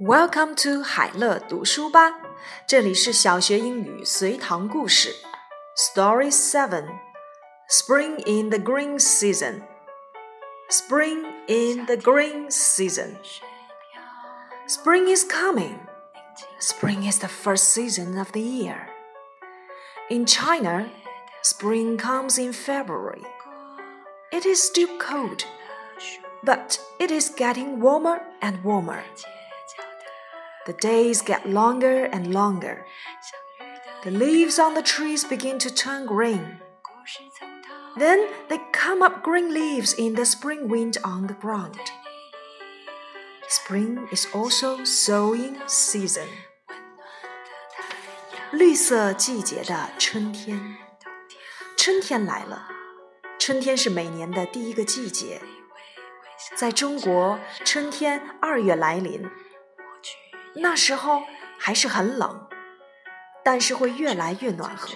Welcome to 海乐读书吧，这里是小学英语随堂故事。Story Seven: Spring in the Green Season. Spring in the Green Season. Spring is coming. Spring is the first season of the year. In China, spring comes in February. It is still cold, but it is getting warmer and warmer. The days get longer and longer. The leaves on the trees begin to turn green. Then they come up green leaves in the spring wind on the ground. Spring is also sowing season. 绿色季节的春天，春天来了。春天是每年的第一个季节，在中国，春天二月来临。 那时候还是很冷，但是会越来越暖和。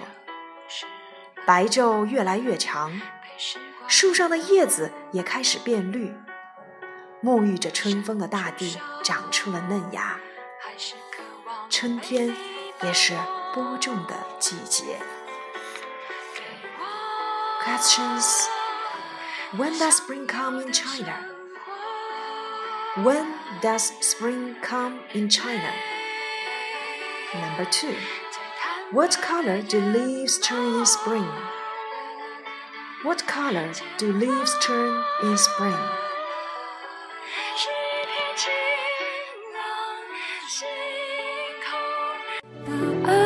白昼越来越长，树上的叶子也开始变绿。沐浴着春风的大地长出了嫩芽。春天也是播种的季节。Questions: When does spring come in China? When does spring come in China? Number two, what color do leaves turn in spring? What color do leaves turn in spring? Oh.